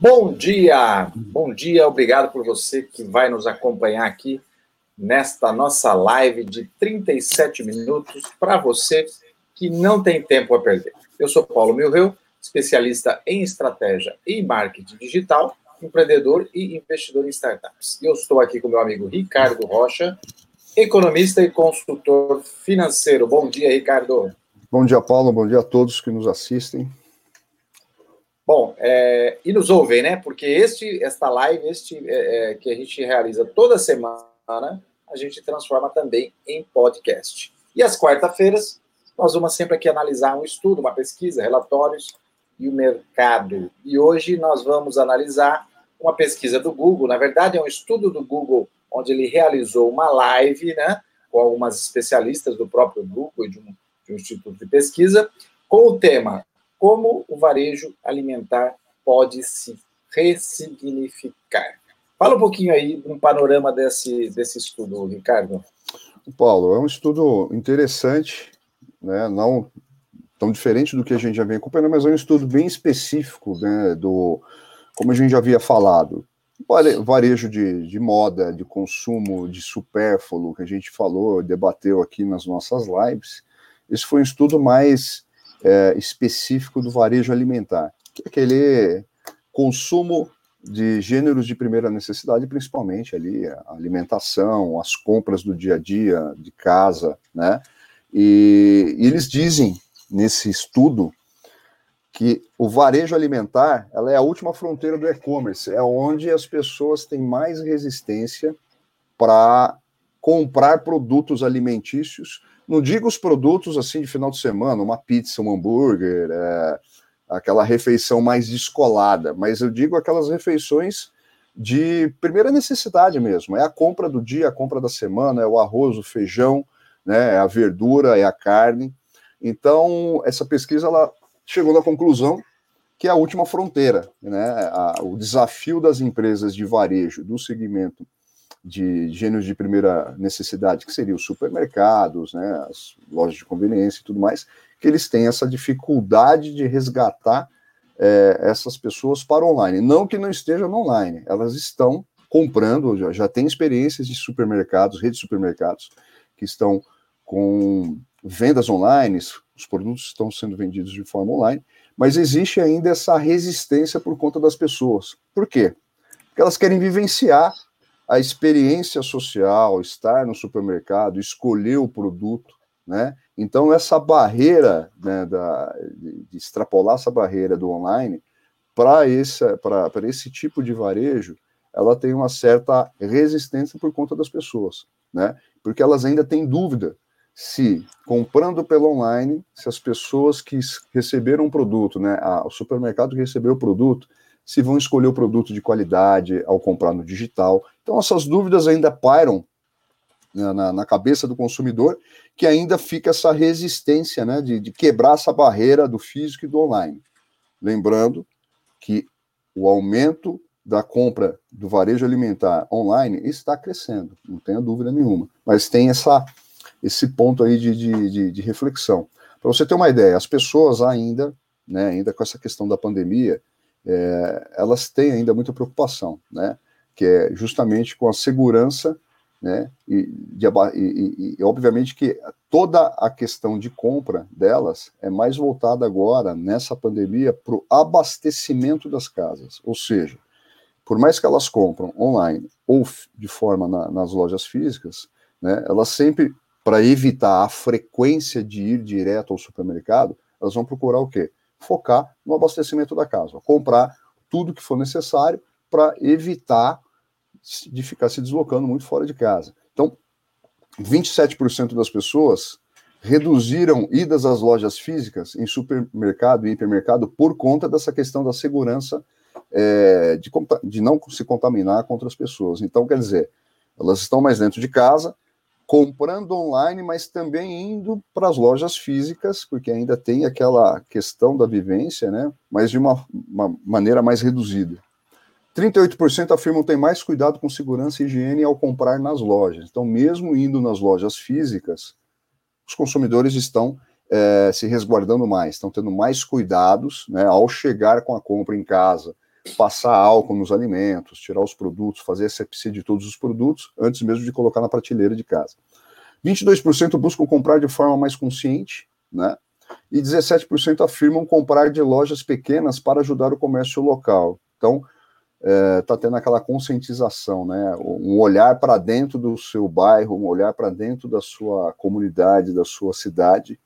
Bom dia, bom dia, obrigado por você que vai nos acompanhar aqui nesta nossa live de 37 minutos para você que não tem tempo a perder. Eu sou Paulo Milreu, especialista em estratégia e marketing digital, empreendedor e investidor em startups. Eu estou aqui com meu amigo Ricardo Rocha, economista e consultor financeiro. Bom dia, Ricardo. Bom dia, Paulo. Bom dia a todos que nos assistem. Bom, é, e nos ouvem, né? Porque este, esta live, este é, é, que a gente realiza toda semana, a gente transforma também em podcast. E às quarta-feiras, nós vamos sempre aqui analisar um estudo, uma pesquisa, relatórios e o mercado. E hoje nós vamos analisar uma pesquisa do Google, na verdade é um estudo do Google, onde ele realizou uma live, né, com algumas especialistas do próprio Google e de um, de um instituto de pesquisa, com o tema Como o varejo alimentar pode se ressignificar. Fala um pouquinho aí, um panorama desse, desse estudo, Ricardo. Paulo, é um estudo interessante, né? não tão diferente do que a gente já vem acompanhando, mas é um estudo bem específico, né, do, como a gente já havia falado, varejo de, de moda, de consumo de supérfluo, que a gente falou, debateu aqui nas nossas lives, esse foi um estudo mais é, específico do varejo alimentar, que é aquele consumo de gêneros de primeira necessidade, principalmente ali a alimentação, as compras do dia a dia, de casa, né? E, e eles dizem nesse estudo que o varejo alimentar ela é a última fronteira do e-commerce, é onde as pessoas têm mais resistência para comprar produtos alimentícios. Não digo os produtos assim de final de semana, uma pizza, um hambúrguer, é, aquela refeição mais descolada, mas eu digo aquelas refeições de primeira necessidade mesmo. É a compra do dia, a compra da semana, é o arroz, o feijão, né, é a verdura, é a carne. Então, essa pesquisa ela chegou na conclusão que é a última fronteira, né? A, o desafio das empresas de varejo do segmento de gêneros de primeira necessidade, que seriam os supermercados, né, as lojas de conveniência e tudo mais, que eles têm essa dificuldade de resgatar é, essas pessoas para online. Não que não estejam online, elas estão comprando, já, já têm experiências de supermercados, redes de supermercados, que estão com vendas online, os produtos estão sendo vendidos de forma online, mas existe ainda essa resistência por conta das pessoas. Por quê? Porque elas querem vivenciar a experiência social, estar no supermercado, escolher o produto, né? Então essa barreira, né, da, de, extrapolar essa barreira do online para esse, esse tipo de varejo, ela tem uma certa resistência por conta das pessoas, né? Porque elas ainda têm dúvida se comprando pelo online, se as pessoas que receberam um produto, né, a, o supermercado que recebeu o produto, se vão escolher o produto de qualidade ao comprar no digital. Então, essas dúvidas ainda pairam né, na, na, cabeça do consumidor, que ainda fica essa resistência né, de, de quebrar essa barreira do físico e do online. Lembrando que o aumento da compra do varejo alimentar online está crescendo, não tenha dúvida nenhuma, mas tem essa esse ponto aí de, de, de, de reflexão. Para você ter uma ideia, as pessoas ainda, né, ainda com essa questão da pandemia, é, elas têm ainda muita preocupação, né, que é justamente com a segurança, né, e, de, e, e, obviamente que toda a questão de compra delas é mais voltada agora, nessa pandemia, para o abastecimento das casas, ou seja, por mais que elas compram online ou de forma na, nas lojas físicas, né, elas sempre para evitar a frequência de ir direto ao supermercado, elas vão procurar o quê? Focar no abastecimento da casa, comprar tudo que for necessário para evitar de ficar se deslocando muito fora de casa. Então, 27% das pessoas reduziram idas às lojas físicas em supermercado e hipermercado por conta dessa questão da segurança é, de, de não se contaminar com outras pessoas. Então, quer dizer, elas estão mais dentro de casa, comprando online, mas também indo para as lojas físicas, porque ainda tem aquela questão da vivência, né? Mas de uma, uma maneira mais reduzida. 38% afirmam ter mais cuidado com segurança e higiene ao comprar nas lojas. Então, mesmo indo nas lojas físicas, os consumidores estão é, se resguardando mais, estão tendo mais cuidados né, ao chegar com a compra em casa, passar álcool nos alimentos, tirar os produtos, fazer asepsia de todos os produtos, antes mesmo de colocar na prateleira de casa. 22% buscam comprar de forma mais consciente, né? E 17% afirmam comprar de lojas pequenas para ajudar o comércio local. Então, está é, tendo aquela conscientização, né? Um olhar para dentro do seu bairro, um olhar para dentro da sua comunidade, da sua cidade,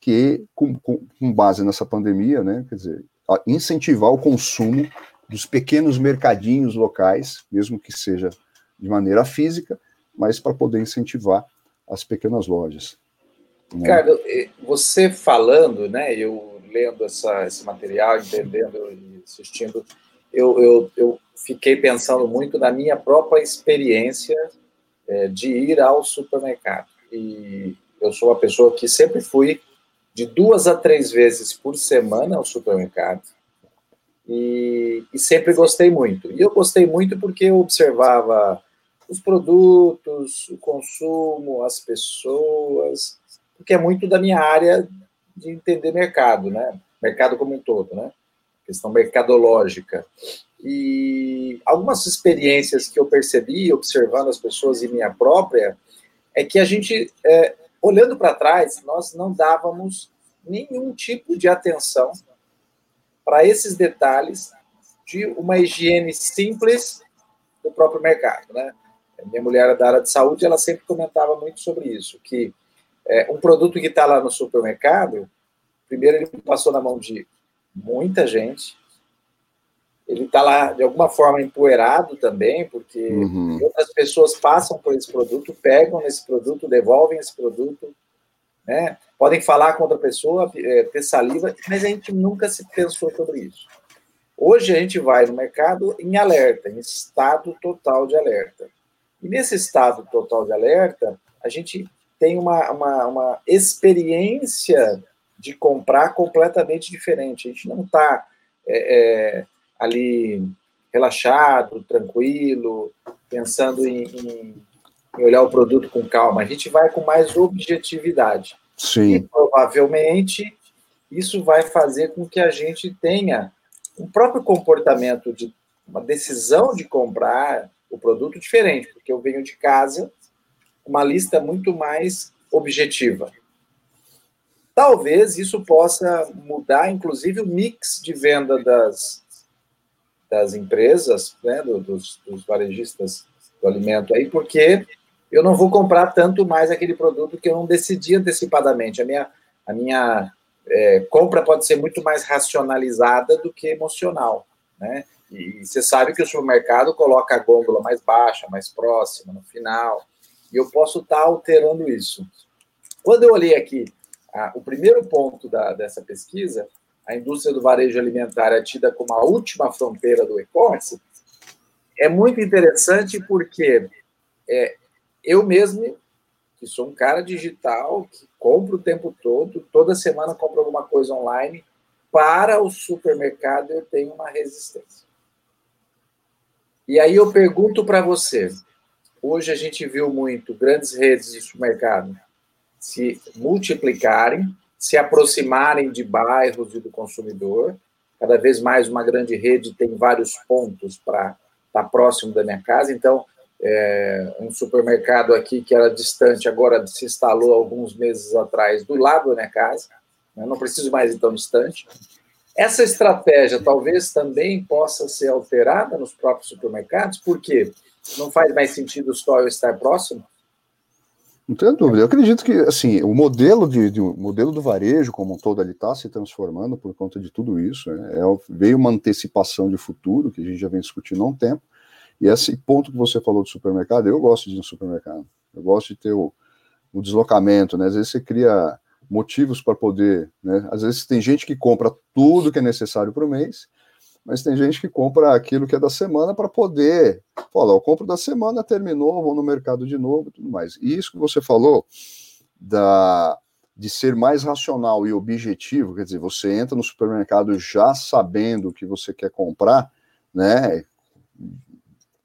que, com, com, com, base nessa pandemia, né? Quer dizer, incentivar o consumo dos pequenos mercadinhos locais, mesmo que seja de maneira física, mas para poder incentivar as pequenas lojas. Né? Ricardo, você falando, né? Eu lendo essa, esse material, entendendo e assistindo eu, eu, eu fiquei pensando muito na minha própria experiência é, de ir ao supermercado. E eu sou uma pessoa que sempre fui de duas a três vezes por semana ao supermercado. E, e, sempre gostei muito. E eu gostei muito porque eu observava os produtos, o consumo, as pessoas, porque é muito da minha área de entender mercado, né? Mercado como um todo, né? questão mercadológica. E algumas experiências que eu percebi observando as pessoas e minha própria é que a gente, é, olhando para trás, nós não dávamos nenhum tipo de atenção para esses detalhes de uma higiene simples do próprio mercado, né? Minha mulher é da área de saúde, ela sempre comentava muito sobre isso, que é, um produto que está lá no supermercado, primeiro ele passou na mão de muita gente. Ele está lá, de alguma forma, empoeirado também, porque uhum. outras pessoas passam por esse produto, pegam esse produto, devolvem esse produto, né? Podem falar com outra pessoa, é, ter saliva, mas a gente nunca se pensou sobre isso. Hoje a gente vai no mercado em alerta, em estado total de alerta. E nesse estado total de alerta, a gente tem uma, uma, uma experiência de comprar completamente diferente. A gente não está é, é, ali relaxado, tranquilo, pensando em, em, em, olhar o produto com calma. A gente vai com mais objetividade. Sim. E provavelmente isso vai fazer com que a gente tenha um próprio comportamento de uma decisão de comprar o produto diferente, porque eu venho de casa uma lista muito mais objetiva. Talvez isso possa mudar, inclusive, o mix de venda das, das empresas, né, dos, dos varejistas do alimento aí, porque eu não vou comprar tanto mais aquele produto que eu não decidi antecipadamente. A minha, a minha é, compra pode ser muito mais racionalizada do que emocional, né? E você sabe que o supermercado coloca a gôndola mais baixa, mais próxima, no final, e eu posso estar alterando isso. Quando eu olhei aqui ah, o primeiro ponto da, dessa pesquisa, a indústria do varejo alimentar é tida como a última fronteira do e-commerce, é muito interessante porque é, eu mesmo, que sou um cara digital, que compro o tempo todo, toda semana compro alguma coisa online, para o supermercado eu tenho uma resistência. E aí eu pergunto para você, hoje a gente viu muito grandes redes de supermercado se multiplicarem, se aproximarem de bairros e do consumidor. Cada vez mais uma grande rede tem vários pontos para estar tá próximo da minha casa. Então, é, um supermercado aqui que era distante, agora se instalou alguns meses atrás do lado da minha casa. Eu não preciso mais ir tão distante. Essa estratégia talvez também possa ser alterada nos próprios supermercados, porque não faz mais sentido o store estar próximo, não tenho dúvida. Eu acredito que assim o modelo de, de modelo do varejo como um todo ele está se transformando por conta de tudo isso. Né? É, veio uma antecipação de futuro que a gente já vem discutindo há um tempo. E esse ponto que você falou do supermercado, eu gosto de ir no supermercado. Eu gosto de ter o, o deslocamento, né? Às vezes você cria motivos para poder, né? Às vezes tem gente que compra tudo que é necessário para o mês mas tem gente que compra aquilo que é da semana para poder falar, eu compro da semana, terminou, vou no mercado de novo tudo mais. E isso que você falou da, de ser mais racional e objetivo, quer dizer, você entra no supermercado já sabendo o que você quer comprar, né?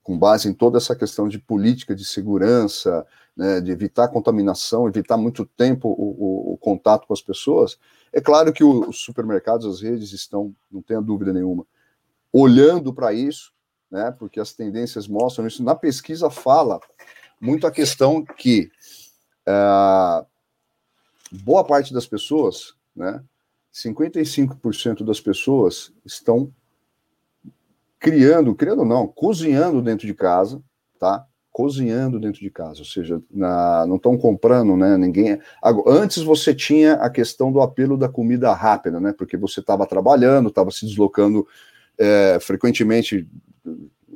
Com base em toda essa questão de política de segurança, né, de evitar contaminação, evitar muito tempo o, o, o contato com as pessoas. É claro que os supermercados, as redes estão, não tenha dúvida nenhuma, olhando para isso, né? Porque as tendências mostram isso. Na pesquisa fala muito a questão que uh, boa parte das pessoas, né? 55% das pessoas estão criando, criando não, cozinhando dentro de casa, tá? Cozinhando dentro de casa, ou seja, na, não estão comprando, né? Ninguém. Antes você tinha a questão do apelo da comida rápida, né? Porque você estava trabalhando, estava se deslocando é, frequentemente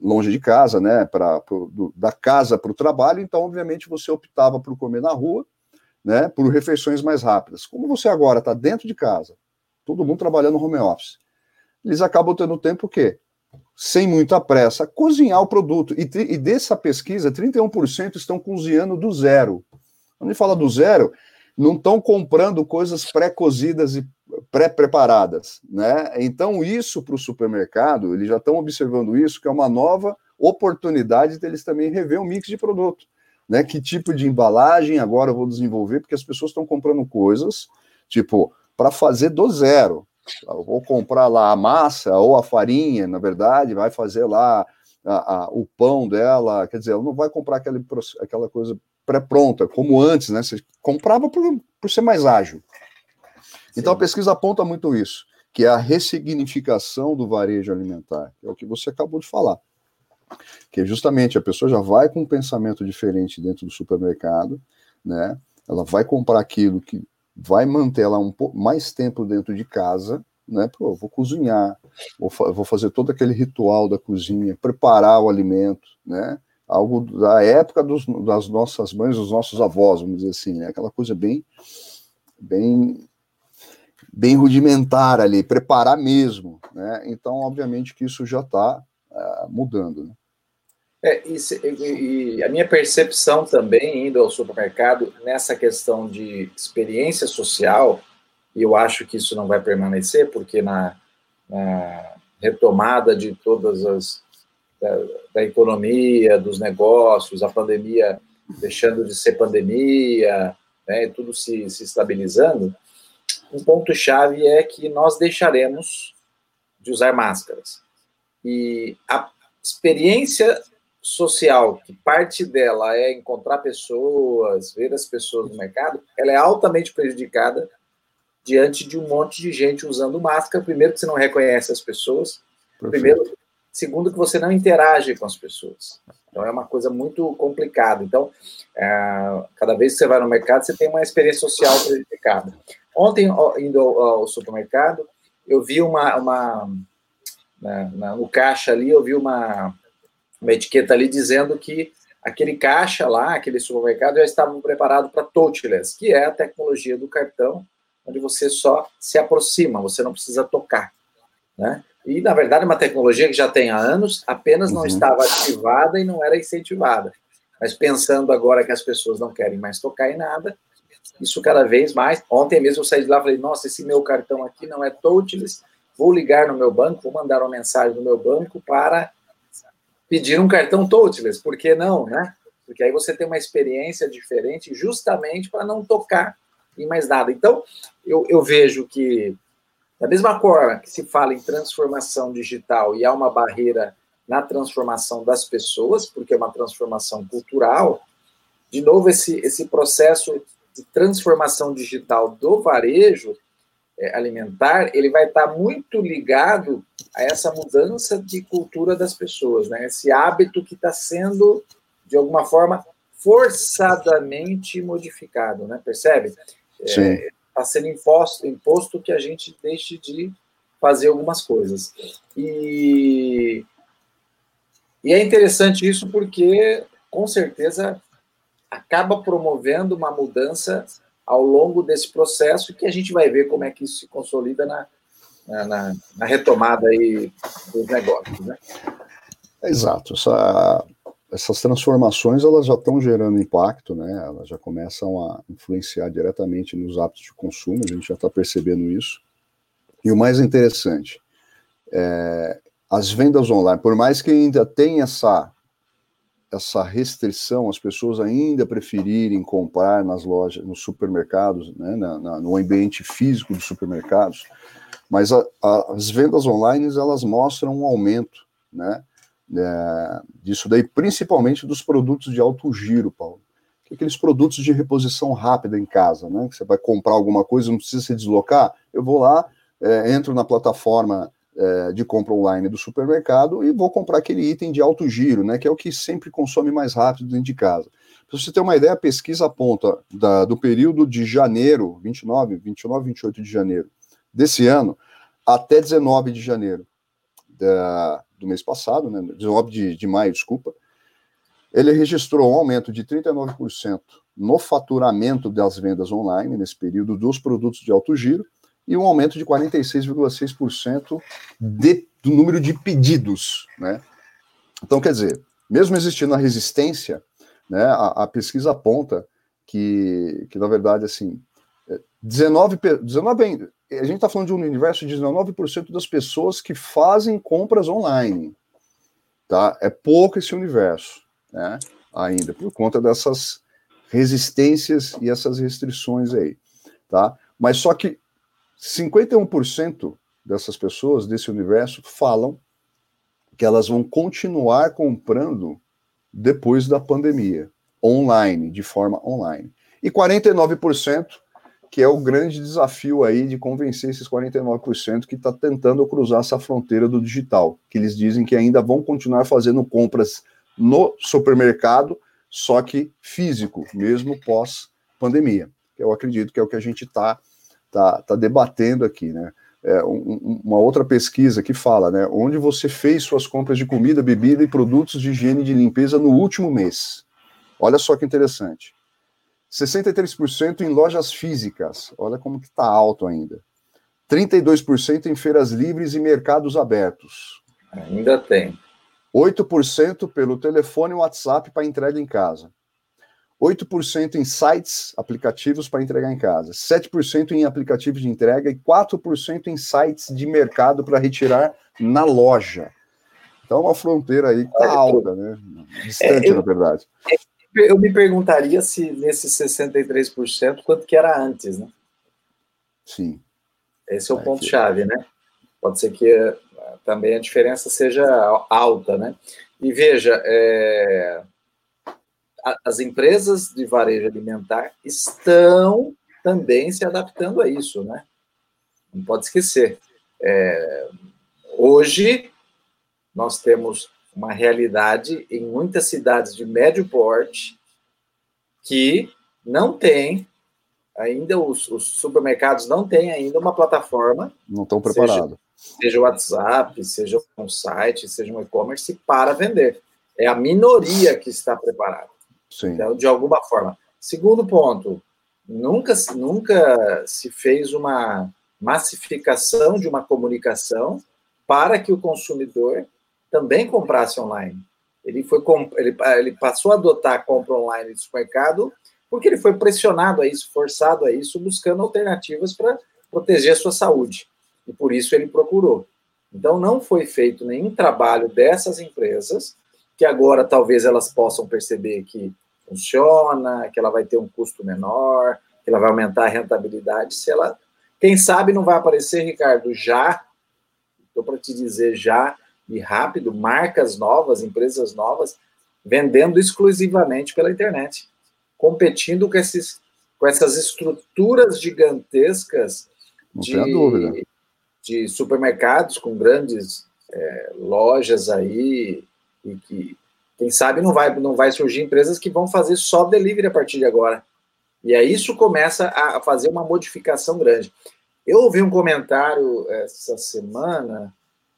longe de casa, né? Pra, pro, do, da casa para o trabalho, então, obviamente, você optava por comer na rua, né? Por refeições mais rápidas. Como você agora está dentro de casa, todo mundo trabalhando home office, eles acabam tendo tempo o quê? Sem muita pressa, cozinhar o produto. E, e dessa pesquisa, 31% estão cozinhando do zero. Quando gente fala do zero, não estão comprando coisas pré-cozidas e pré-preparadas, né? Então isso para o supermercado, eles já estão observando isso, que é uma nova oportunidade deles também rever o mix de produto, né? Que tipo de embalagem agora eu vou desenvolver, porque as pessoas estão comprando coisas, tipo, para fazer do zero, vou comprar lá a massa ou a farinha, na verdade, vai fazer lá a, a, o pão dela, quer dizer, ela não vai comprar aquele, aquela coisa pré-pronta, como antes, né? Você comprava por, por ser mais ágil. Sim. Então a pesquisa aponta muito isso, que é a ressignificação do varejo alimentar, que é o que você acabou de falar. Que é justamente a pessoa já vai com um pensamento diferente dentro do supermercado, né? Ela vai comprar aquilo que vai manter ela um pouco mais tempo dentro de casa, né? Pô, vou cozinhar, vou, fa vou fazer todo aquele ritual da cozinha, preparar o alimento, né? Algo da época dos, das nossas mães, dos nossos avós, vamos dizer assim, né? Aquela coisa bem, bem, bem rudimentar ali, preparar mesmo, né? Então, obviamente que isso já está uh, ah, mudando, né? É, e, e, a minha percepção também, indo ao supermercado, nessa questão de experiência social, e eu acho que isso não vai permanecer, porque na, na retomada de todas as. Da, da, economia, dos negócios, a pandemia deixando de ser pandemia, né, tudo se, se estabilizando, um ponto-chave é que nós deixaremos de usar máscaras. E a experiência social, que parte dela é encontrar pessoas, ver as pessoas no mercado, ela é altamente prejudicada diante de um monte de gente usando máscara. Primeiro, que você não reconhece as pessoas. Perfeito. Primeiro, segundo, que você não interage com as pessoas. Então, é uma coisa muito complicada. Então, é, cada vez que você vai no mercado, você tem uma experiência social prejudicada. Ontem, indo ao, ao supermercado, eu vi uma, uma na, na, no caixa ali, eu vi uma uma etiqueta ali dizendo que aquele caixa lá, aquele supermercado já estava preparado para touchless, que é a tecnologia do cartão, onde você só se aproxima, você não precisa tocar, né? E, na verdade, é uma tecnologia que já tem há anos, apenas não uhum. estava ativada e não era incentivada. Mas pensando agora que as pessoas não querem mais tocar em nada, isso cada vez mais. Ontem mesmo eu saí de lá e falei: nossa, esse meu cartão aqui não é touchless, vou ligar no meu banco, vou mandar uma mensagem no meu banco para pedir um cartão touchless, por que não, né? Porque aí você tem uma experiência diferente justamente para não tocar em mais nada. Então, eu, eu vejo que, da mesma forma que se fala em transformação digital e há uma barreira na transformação das pessoas, porque é uma transformação cultural, de novo, esse, esse processo de transformação digital do varejo alimentar, ele vai estar muito ligado a essa mudança de cultura das pessoas, né? Esse hábito que está sendo, de alguma forma, forçadamente modificado, né? Percebe? Está é, tá sendo imposto, imposto que a gente deixe de fazer algumas coisas. E, e é interessante isso porque, com certeza, acaba promovendo uma mudança ao longo desse processo que a gente vai ver como é que isso se consolida na, na, na retomada aí dos negócios, né? Exato. Essa, essas transformações elas já estão gerando impacto, né? Elas já começam a influenciar diretamente nos hábitos de consumo. A gente já está percebendo isso. E o mais interessante, é, as vendas online, por mais que ainda tenha essa essa restrição, as pessoas ainda preferirem comprar nas lojas, nos supermercados, né, na, na, no ambiente físico dos supermercados, Mas a, a, as vendas online, elas mostram um aumento, né? É, disso daí, principalmente dos produtos de alto giro, Paulo. Que aqueles produtos de reposição rápida em casa, né? Que você vai comprar alguma coisa, não precisa se deslocar. Eu vou lá, é, entro na plataforma é, de compra online do supermercado e vou comprar aquele item de alto giro, né? Que é o que sempre consome mais rápido dentro de casa. Para você ter uma ideia, a pesquisa aponta da, do período de janeiro, 29, 29, 28 de janeiro desse ano, até 19 de janeiro da, do mês passado, né, 19 de, de maio, desculpa, ele registrou um aumento de 39% no faturamento das vendas online nesse período dos produtos de alto giro e um aumento de 46,6% do número de pedidos, né? Então, quer dizer, mesmo existindo a resistência, né, a, a pesquisa aponta que, que, na verdade, assim, 19, 19 a gente está falando de um universo de 19% das pessoas que fazem compras online. Tá? É pouco esse universo, né? Ainda, por conta dessas resistências e essas restrições aí. Tá? Mas só que 51% dessas pessoas desse universo falam que elas vão continuar comprando depois da pandemia, online, de forma online. E 49% que é o grande desafio aí de convencer esses 49% que está tentando cruzar essa fronteira do digital, que eles dizem que ainda vão continuar fazendo compras no supermercado, só que físico, mesmo pós-pandemia. Eu acredito que é o que a gente está tá, tá debatendo aqui, né? É, um, uma outra pesquisa que fala, né? Onde você fez suas compras de comida, bebida e produtos de higiene e de limpeza no último mês. Olha só que interessante. 63% em lojas físicas, olha como que está alto ainda. 32% em feiras livres e mercados abertos. Ainda tem. 8% pelo telefone e WhatsApp para entrega em casa. 8% em sites, aplicativos para entregar em casa. 7% em aplicativos de entrega e 4% em sites de mercado para retirar na loja. Então, uma fronteira aí está alta, né? Distante, é, eu, na verdade. É eu me perguntaria se nesses 63%, quanto que era antes, né? Sim. Esse é o é ponto-chave, né? Pode ser que eh, também a diferença seja alta, né? E veja, é, as empresas de varejo alimentar estão também se adaptando a isso, né? Não pode esquecer. É, hoje, nós temos uma realidade em muitas cidades de médio porte que não tem ainda os, os supermercados não têm ainda uma plataforma não estão preparados seja, seja o WhatsApp seja um site seja um e-commerce para vender é a minoria que está preparada Sim. então de alguma forma segundo ponto nunca nunca se fez uma massificação de uma comunicação para que o consumidor também comprasse online. Ele, foi, ele, ele passou a adotar a compra online de supermercado porque ele foi pressionado a isso, forçado a isso, buscando alternativas para proteger a sua saúde. E por isso ele procurou. Então, não foi feito nenhum trabalho dessas empresas, que agora talvez elas possam perceber que funciona, que ela vai ter um custo menor, que ela vai aumentar a rentabilidade. Se ela, quem sabe, não vai aparecer, Ricardo, já, estou para te dizer já, e rápido, marcas novas, empresas novas, vendendo exclusivamente pela internet, competindo com, esses, com essas estruturas gigantescas de, de supermercados com grandes é, lojas aí e que quem sabe não vai não vai surgir empresas que vão fazer só delivery a partir de agora. E aí isso começa a fazer uma modificação grande. Eu ouvi um comentário essa semana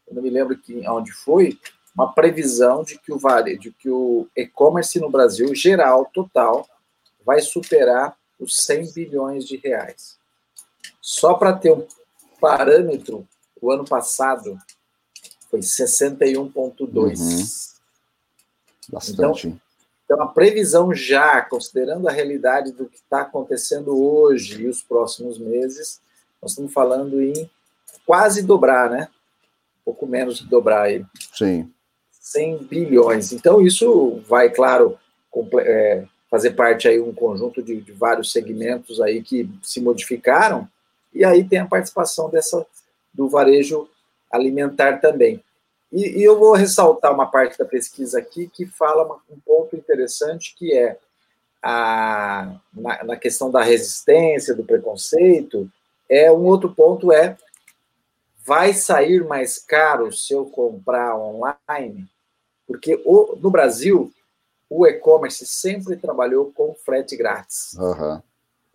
eu não me lembro que, onde foi, uma previsão de que o varejo, de que o e-commerce no Brasil, geral, total, vai superar os 100 bilhões de reais. Só para ter um parâmetro, o ano passado foi 61,2. Uhum. Bastante. Então, então, a previsão já, considerando a realidade do que está acontecendo hoje e os próximos meses, nós estamos falando em quase dobrar, né? pouco menos de dobrar aí. Sim. 100 bilhões. Então, isso vai, claro, é, fazer parte aí um conjunto de, de, vários segmentos aí que se modificaram, e aí tem a participação dessa, do varejo alimentar também. E, e, eu vou ressaltar uma parte da pesquisa aqui que fala uma, um ponto interessante que é a, na, na, questão da resistência, do preconceito, é um outro ponto é vai sair mais caro se eu comprar online, porque o, no Brasil o e-commerce sempre trabalhou com frete grátis. Uhum.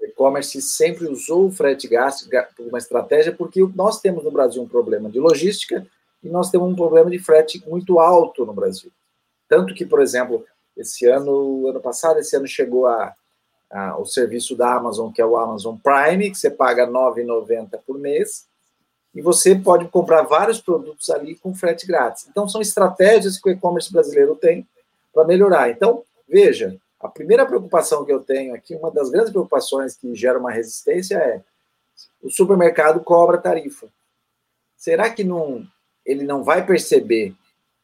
O e-commerce sempre usou o frete grátis como uma estratégia, porque nós temos no Brasil um problema de logística e nós temos um problema de frete muito alto no Brasil. Tanto que, por exemplo, esse ano, ano passado, esse ano chegou a, a, o serviço da Amazon, que é o Amazon Prime, que você paga R$ 9,90 por mês, e você pode comprar vários produtos ali com frete grátis. Então, são estratégias que o e-commerce brasileiro tem para melhorar. Então, veja, a primeira preocupação que eu tenho aqui, uma das grandes preocupações que gera uma resistência é o supermercado cobra tarifa. Será que não, ele não vai perceber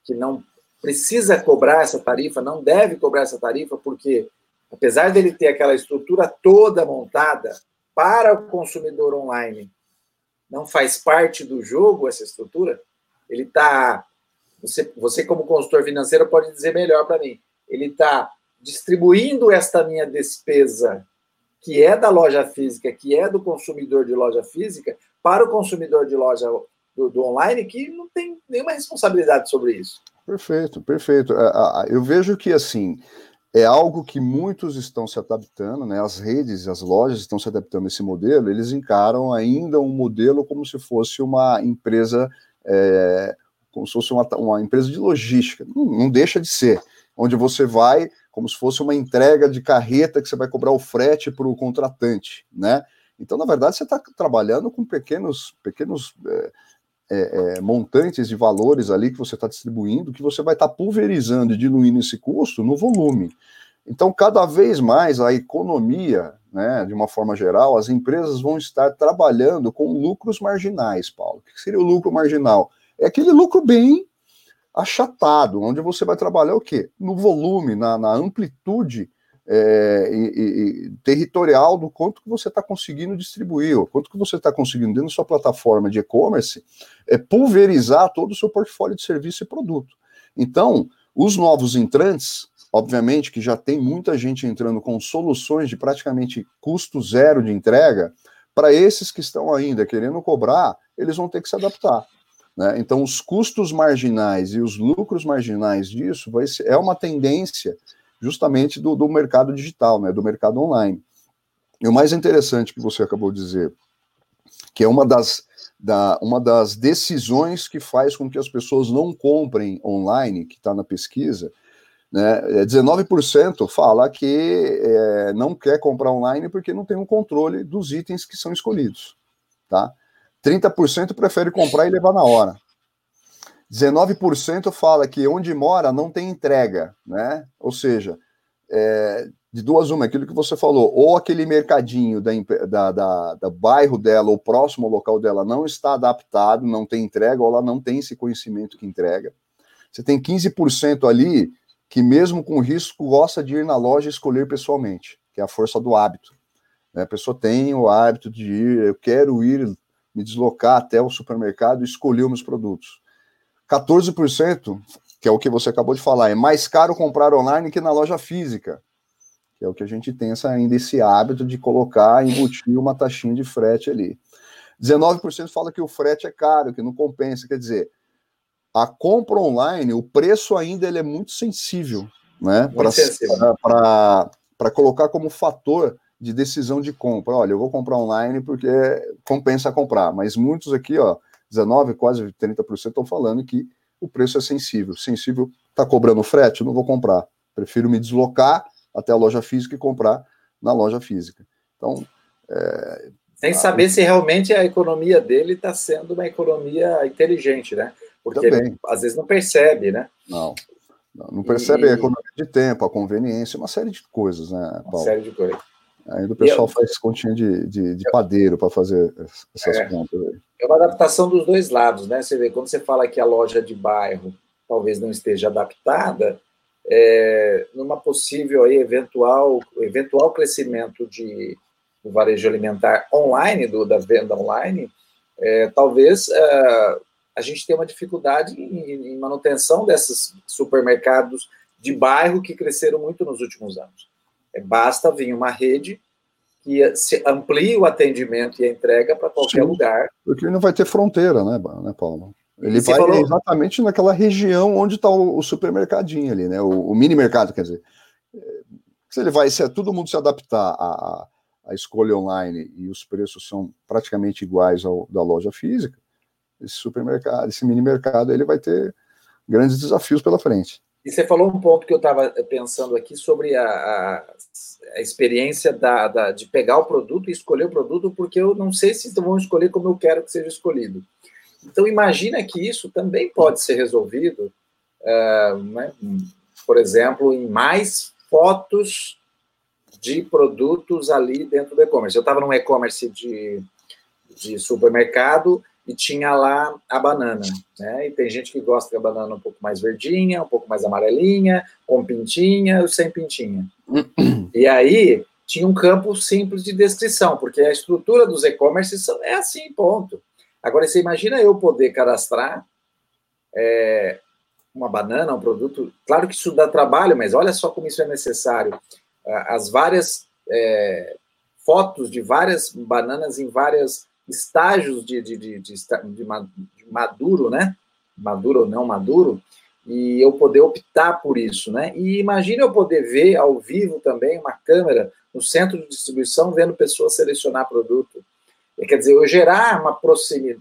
que não precisa cobrar essa tarifa, não deve cobrar essa tarifa, porque apesar dele ter aquela estrutura toda montada para o consumidor online, não faz parte do jogo essa estrutura, ele está. Você, você, como consultor financeiro, pode dizer melhor para mim. Ele está distribuindo esta minha despesa, que é da loja física, que é do consumidor de loja física, para o consumidor de loja do, do online, que não tem nenhuma responsabilidade sobre isso. Perfeito, perfeito. Eu vejo que assim é algo que muitos estão se adaptando, né? As redes, as lojas estão se adaptando a esse modelo. Eles encaram ainda um modelo como se fosse uma empresa, é, como se fosse uma, uma empresa de logística. Não, não, deixa de ser, onde você vai como se fosse uma entrega de carreta que você vai cobrar o frete para o contratante, né? Então, na verdade, você está trabalhando com pequenos, pequenos é, é, é, montantes de valores ali que você está distribuindo, que você vai estar tá pulverizando e diluindo esse custo no volume. Então, cada vez mais a economia, né, de uma forma geral, as empresas vão estar trabalhando com lucros marginais, Paulo. O que seria o lucro marginal? É aquele lucro bem achatado, onde você vai trabalhar o quê? No volume, na, na amplitude é, e, e, territorial do quanto que você está conseguindo distribuir, ou quanto que você está conseguindo dentro da sua plataforma de e-commerce, é, pulverizar todo o seu portfólio de serviço e produto. Então, os novos entrantes, obviamente que já tem muita gente entrando com soluções de praticamente custo zero de entrega, para esses que estão ainda querendo cobrar, eles vão ter que se adaptar. Né? Então, os custos marginais e os lucros marginais disso vai ser, é uma tendência justamente do, do mercado digital, né, do mercado online. E o mais interessante que você acabou de dizer, que é uma das, da, uma das decisões que faz com que as pessoas não comprem online, que está na pesquisa, né, 19% é fala que é, não quer comprar online porque não tem um controle dos itens que são escolhidos. Tá? 30% prefere comprar e levar na hora. 19% fala que onde mora não tem entrega, né? Ou seja, é, de duas uma, aquilo que você falou, ou aquele mercadinho da, da, da, da bairro dela, ou próximo local dela, não está adaptado, não tem entrega, ou ela não tem esse conhecimento que entrega. Você tem 15% ali que, mesmo com risco, gosta de ir na loja e escolher pessoalmente, que é a força do hábito. Né? A pessoa tem o hábito de ir, eu quero ir, me deslocar até o supermercado e escolher os meus produtos. 14%, que é o que você acabou de falar, é mais caro comprar online que na loja física. Que é o que a gente tem essa, ainda esse hábito de colocar, embutir uma taxinha de frete ali. 19% fala que o frete é caro, que não compensa. Quer dizer, a compra online, o preço ainda ele é muito sensível, né? Para colocar como fator de decisão de compra. Olha, eu vou comprar online porque compensa comprar. Mas muitos aqui, ó, 19, quase 30% estão falando que o preço é sensível. Sensível está cobrando frete, não vou comprar. Prefiro me deslocar até a loja física e comprar na loja física. Então. É, Sem saber se realmente a economia dele está sendo uma economia inteligente, né? Porque ele, às vezes não percebe, né? Não. Não, percebe e... a economia de tempo, a conveniência, uma série de coisas, né, Paulo? Uma série de coisas. Ainda o pessoal eu, faz continha de, de, de padeiro para fazer essas é, contas. Aí. É uma adaptação dos dois lados, né? Você vê, quando você fala que a loja de bairro talvez não esteja adaptada, é, numa possível aí, eventual, eventual crescimento de, do varejo alimentar online, do, da venda online, é, talvez é, a gente tenha uma dificuldade em, em manutenção desses supermercados de bairro que cresceram muito nos últimos anos. É, basta vir uma rede que se amplie o atendimento e a entrega para qualquer Sim, lugar. Porque ele não vai ter fronteira, né, né Paulo? Ele vai falou... exatamente naquela região onde está o, supermercadinho ali, né? O, o, mini mercado, quer dizer. Se ele vai, se todo mundo se adaptar à, à escolha online e os preços são praticamente iguais ao da loja física, esse supermercado, esse mini mercado, ele vai ter grandes desafios pela frente. E você falou um ponto que eu estava pensando aqui sobre a, a, a experiência da, da, de pegar o produto e escolher o produto, porque eu não sei se vão escolher como eu quero que seja escolhido. Então, imagina que isso também pode ser resolvido, uh, né, por exemplo, em mais fotos de produtos ali dentro do e-commerce. Eu estava num e-commerce de, de supermercado e tinha lá a banana, né? E tem gente que gosta da banana um pouco mais verdinha, um pouco mais amarelinha, com pintinha ou sem pintinha. e aí tinha um campo simples de descrição, porque a estrutura dos e-commerces é assim, ponto. Agora, você imagina eu poder cadastrar é, uma banana, um produto. Claro que isso dá trabalho, mas olha só como isso é necessário. As várias é, fotos de várias bananas em várias estágios de, de, de, de, maduro, né? Maduro ou não maduro, e eu poder optar por isso, né? E imagine eu poder ver ao vivo também uma câmera no centro de distribuição vendo pessoas selecionar produto. Quer dizer, eu gerar uma,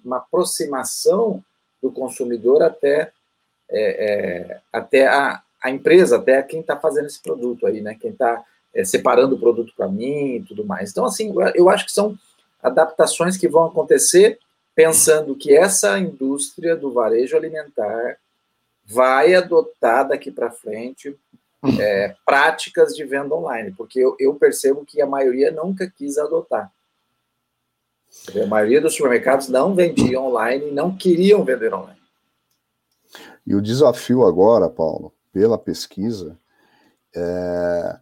uma aproximação do consumidor até, é, é, até a, a empresa, até quem está fazendo esse produto aí, né? Quem está é, separando o produto para mim e tudo mais. Então, assim, eu acho que são adaptações que vão acontecer pensando que essa indústria do varejo alimentar vai adotar daqui para frente é, práticas de venda online, porque eu, eu, percebo que a maioria nunca quis adotar. A maioria dos supermercados não vendiam online e não queriam vender online. E o desafio agora, Paulo, pela pesquisa, é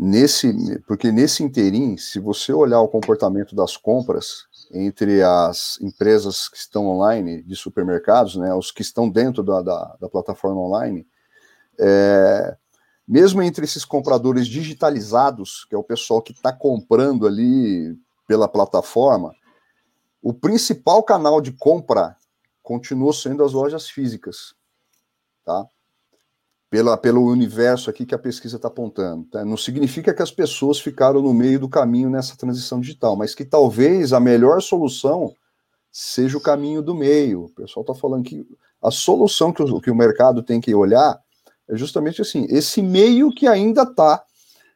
Nesse, porque nesse interim, se você olhar o comportamento das compras entre as empresas que estão online de supermercados, né, os que estão dentro da, da, da plataforma online, é, mesmo entre esses compradores digitalizados, que é o pessoal que está comprando ali pela plataforma, o principal canal de compra continua sendo as lojas físicas, tá? Pela, pelo universo aqui que a pesquisa está apontando. Tá? Não significa que as pessoas ficaram no meio do caminho nessa transição digital, mas que talvez a melhor solução seja o caminho do meio. O pessoal está falando que a solução que o, que o mercado tem que olhar é justamente assim, esse meio que ainda está,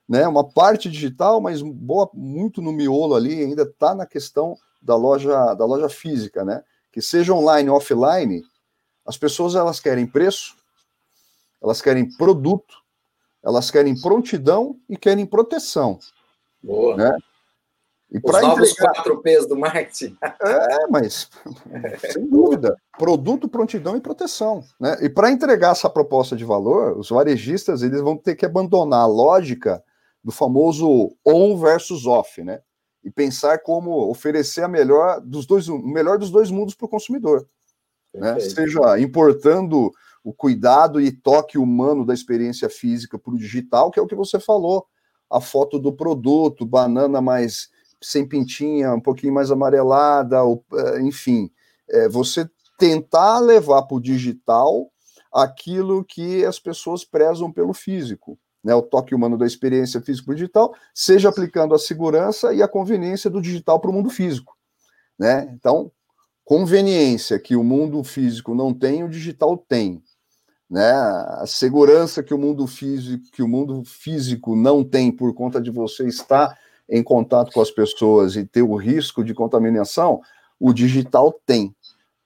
né, uma parte digital, mas boa, muito no miolo ali, ainda está na questão da loja, da loja física, né? Que seja online ou offline, as pessoas elas querem preço, elas querem produto, elas querem prontidão e querem proteção. Boa. Né? E Os novos entregar... quatro P's do marketing. É, mas, sem dúvida, produto, prontidão e proteção. Né? E para entregar essa proposta de valor, os varejistas eles vão ter que abandonar a lógica do famoso on versus off, né? E pensar como oferecer a melhor dos dois, o melhor dos dois mundos para o consumidor. Né? Seja importando o cuidado e toque humano da experiência física para o digital, que é o que você falou. A foto do produto, banana mais sem pintinha, um pouquinho mais amarelada, ou, é, enfim. É, você tentar levar para o digital aquilo que as pessoas prezam pelo físico. Né, o toque humano da experiência físico digital, seja aplicando a segurança e a conveniência do digital para o mundo físico. Né? Então, conveniência que o mundo físico não tem, o digital tem né? A segurança que o mundo físico, que o mundo físico não tem por conta de você estar em contato com as pessoas e ter o risco de contaminação, o digital tem,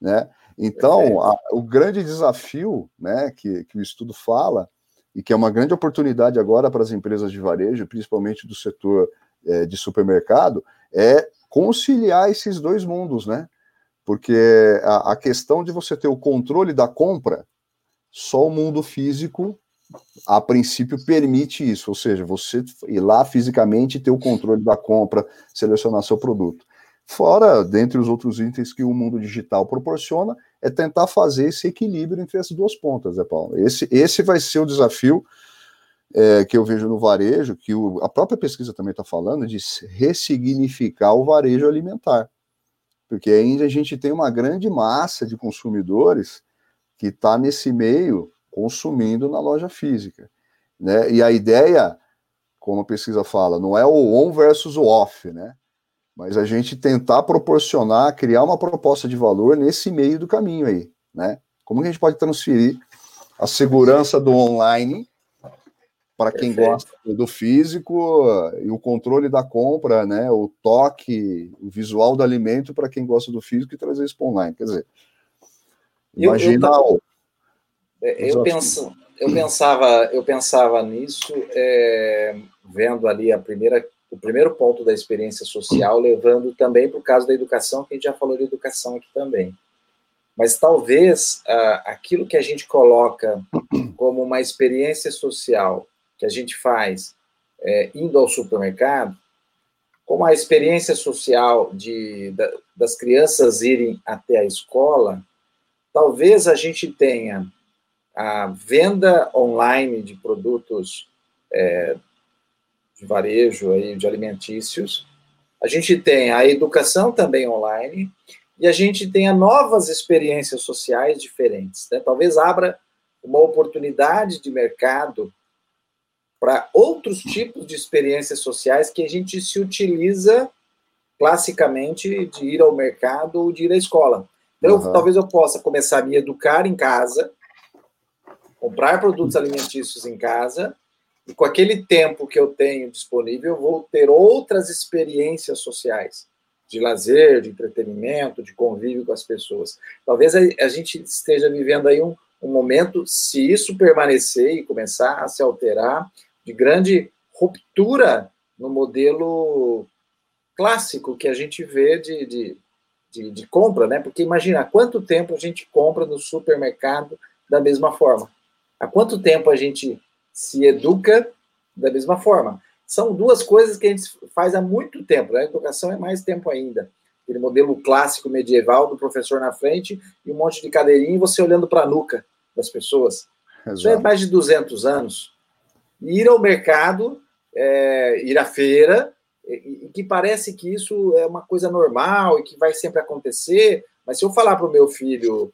né? Então, a, o grande desafio, né, que, que o estudo fala e que é uma grande oportunidade agora para as empresas de varejo, principalmente do setor é, de supermercado, é conciliar esses dois mundos, né? Porque a, a questão de você ter o controle da compra só o mundo físico, a princípio, permite isso, ou seja, você ir lá fisicamente ter o controle da compra, selecionar seu produto. Fora, dentre os outros itens que o mundo digital proporciona, é tentar fazer esse equilíbrio entre as duas pontas, né, Paulo? Esse, esse vai ser o desafio é, que eu vejo no varejo, que o, a própria pesquisa também está falando, de ressignificar o varejo alimentar. Porque ainda a gente tem uma grande massa de consumidores que está nesse meio consumindo na loja física. Né? E a ideia, como a pesquisa fala, não é o on versus o off, né? mas a gente tentar proporcionar, criar uma proposta de valor nesse meio do caminho aí, né? Como que a gente pode transferir a segurança do online para quem Perfeito. gosta do físico e o controle da compra, né? O toque, o visual do alimento para quem gosta do físico e trazer isso para online. Quer dizer, imagina. Eu, eu, eu, eu penso, eu pensava, eu pensava nisso, é, vendo ali a primeira o primeiro ponto da experiência social, levando também para o caso da educação, que a gente já falou de educação aqui também. Mas talvez ah, aquilo que a gente coloca como uma experiência social que a gente faz é, indo ao supermercado, como a experiência social de, da, das crianças irem até a escola, talvez a gente tenha a venda online de produtos é, de varejo aí, de alimentícios. A gente tem a educação também online e a gente tem novas experiências sociais diferentes. Né? Talvez abra uma oportunidade de mercado para outros tipos de experiências sociais que a gente se utiliza classicamente de ir ao mercado ou de ir à escola. Então, uhum. talvez eu possa começar a me educar em casa, comprar produtos alimentícios em casa e com aquele tempo que eu tenho disponível, eu vou ter outras experiências sociais, de lazer, de entretenimento, de convívio com as pessoas. Talvez a, gente esteja vivendo aí um, um momento, se isso permanecer e começar a se alterar, de grande ruptura no modelo clássico que a gente vê de, de, de, de, compra, né? Porque imagina, há quanto tempo a gente compra no supermercado da mesma forma? Há quanto tempo a gente se educa da mesma forma. São duas coisas que a gente faz há muito tempo. Né? A educação é mais tempo ainda. Aquele modelo clássico medieval do professor na frente e um monte de cadeirinha e você olhando para a nuca das pessoas. Exato. Isso é mais de 200 anos. Ir ao mercado, é, ir à feira, e, e que parece que isso é uma coisa normal e que vai sempre acontecer, mas se eu falar para o meu filho,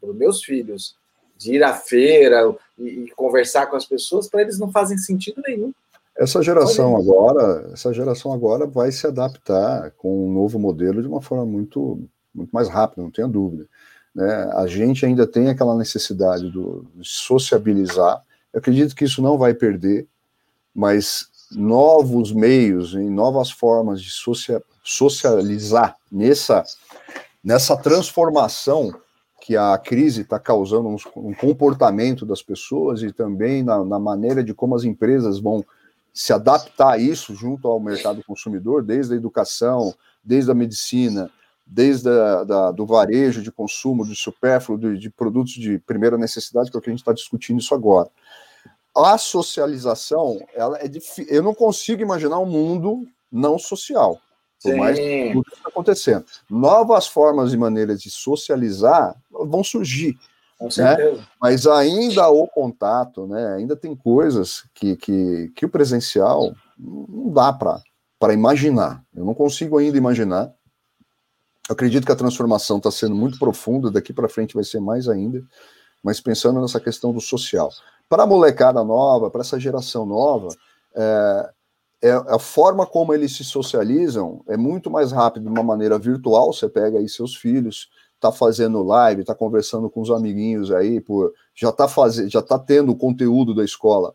para os meus filhos, de ir à feira e, e conversar com as pessoas, para eles não fazem sentido nenhum. Essa geração agora, essa geração agora vai se adaptar com um novo modelo de uma forma muito, muito mais rápida, não tenha dúvida. Né? A gente ainda tem aquela necessidade do, de sociabilizar. Eu acredito que isso não vai perder, mas novos meios e novas formas de socializar nessa, nessa transformação que a crise está causando um, comportamento das pessoas e também na, na, maneira de como as empresas vão se adaptar a isso junto ao mercado consumidor, desde a educação, desde a medicina, desde a, da, do varejo de consumo, de supérfluo, de, de produtos de primeira necessidade, que é o que a gente está discutindo isso agora. A socialização, ela é difícil. Eu não consigo imaginar um mundo não social. Por mais que tudo está acontecendo. Novas formas e maneiras de socializar vão surgir. Com certeza. Né? Mas ainda o contato, né? Ainda tem coisas que, que, que o presencial não dá para imaginar. Eu não consigo ainda imaginar. Eu acredito que a transformação está sendo muito profunda, daqui para frente vai ser mais ainda, mas pensando nessa questão do social. Para a molecada nova, para essa geração nova, é, é, a forma como eles se socializam é muito mais rápido de uma maneira virtual. Você pega aí seus filhos, tá fazendo live, tá conversando com os amiguinhos aí, por, já tá fazendo, já tá tendo o conteúdo da escola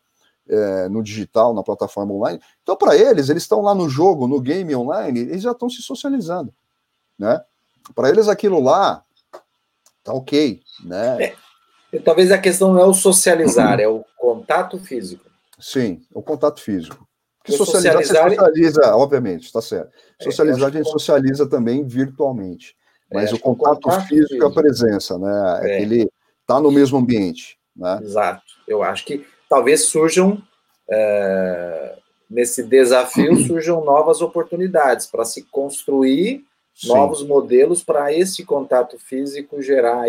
é, no digital, na plataforma online. Então, para eles, eles estão lá no jogo, no game online, eles já estão se socializando, né? Para eles aquilo lá tá ok, né? É, talvez a questão não é o socializar, é o contato físico. Sim, o contato físico. Que socializar, socializar socializa, obviamente, está certo. É, socializar, a gente socializa também virtualmente. É, mas é, o contato, contato físico, físico é a presença, né? É. Ele está no mesmo ambiente. Né? Exato. Eu acho que talvez surjam, é, nesse desafio, surjam novas oportunidades para se construir Sim. novos modelos para esse contato físico gerar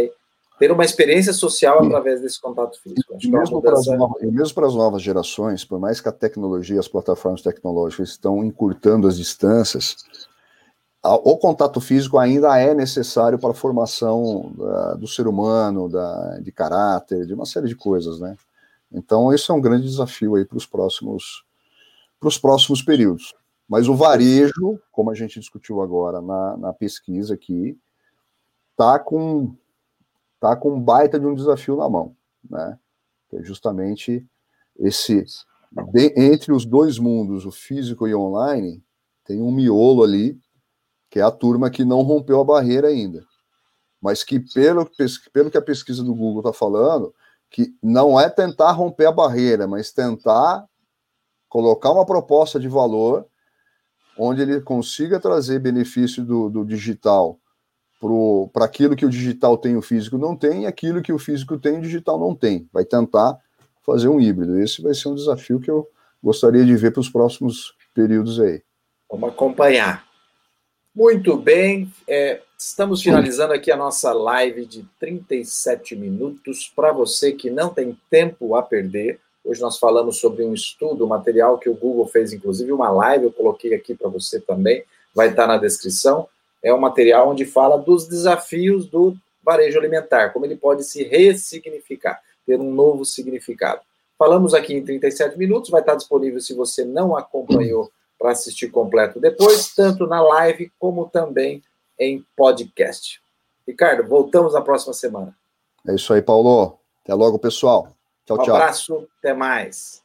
ter uma experiência social através desse contato físico. E mesmo, mudança... para novas, e mesmo para as novas gerações, por mais que a tecnologia, as plataformas tecnológicas estão encurtando as distâncias, o contato físico ainda é necessário para a formação da, do ser humano, da, de caráter, de uma série de coisas, né? Então, isso é um grande desafio aí para os próximos, para os próximos períodos. Mas o varejo, como a gente discutiu agora na, na pesquisa aqui, está com tá com um baita de um desafio na mão, né? Que é justamente esse de, entre os dois mundos, o físico e o online, tem um miolo ali, que é a turma que não rompeu a barreira ainda. Mas que, pelo, pelo que a pesquisa do Google está falando, que não é tentar romper a barreira, mas tentar colocar uma proposta de valor onde ele consiga trazer benefício do, do digital para aquilo que o digital tem o físico não tem, e aquilo que o físico tem o digital não tem. Vai tentar fazer um híbrido. Esse vai ser um desafio que eu gostaria de ver para os próximos períodos aí. Vamos acompanhar. Muito bem, é, estamos finalizando aqui a nossa live de 37 minutos. Para você que não tem tempo a perder, hoje nós falamos sobre um estudo, um material que o Google fez, inclusive uma live, eu coloquei aqui para você também, vai estar na descrição é um material onde fala dos desafios do varejo alimentar, como ele pode se ressignificar, ter um novo significado. Falamos aqui em 37 minutos, vai estar disponível se você não acompanhou para assistir completo depois, tanto na live como também em podcast. Ricardo, voltamos na próxima semana. É isso aí, Paulo. Até logo, pessoal. Tchau, um tchau. Um abraço, até mais.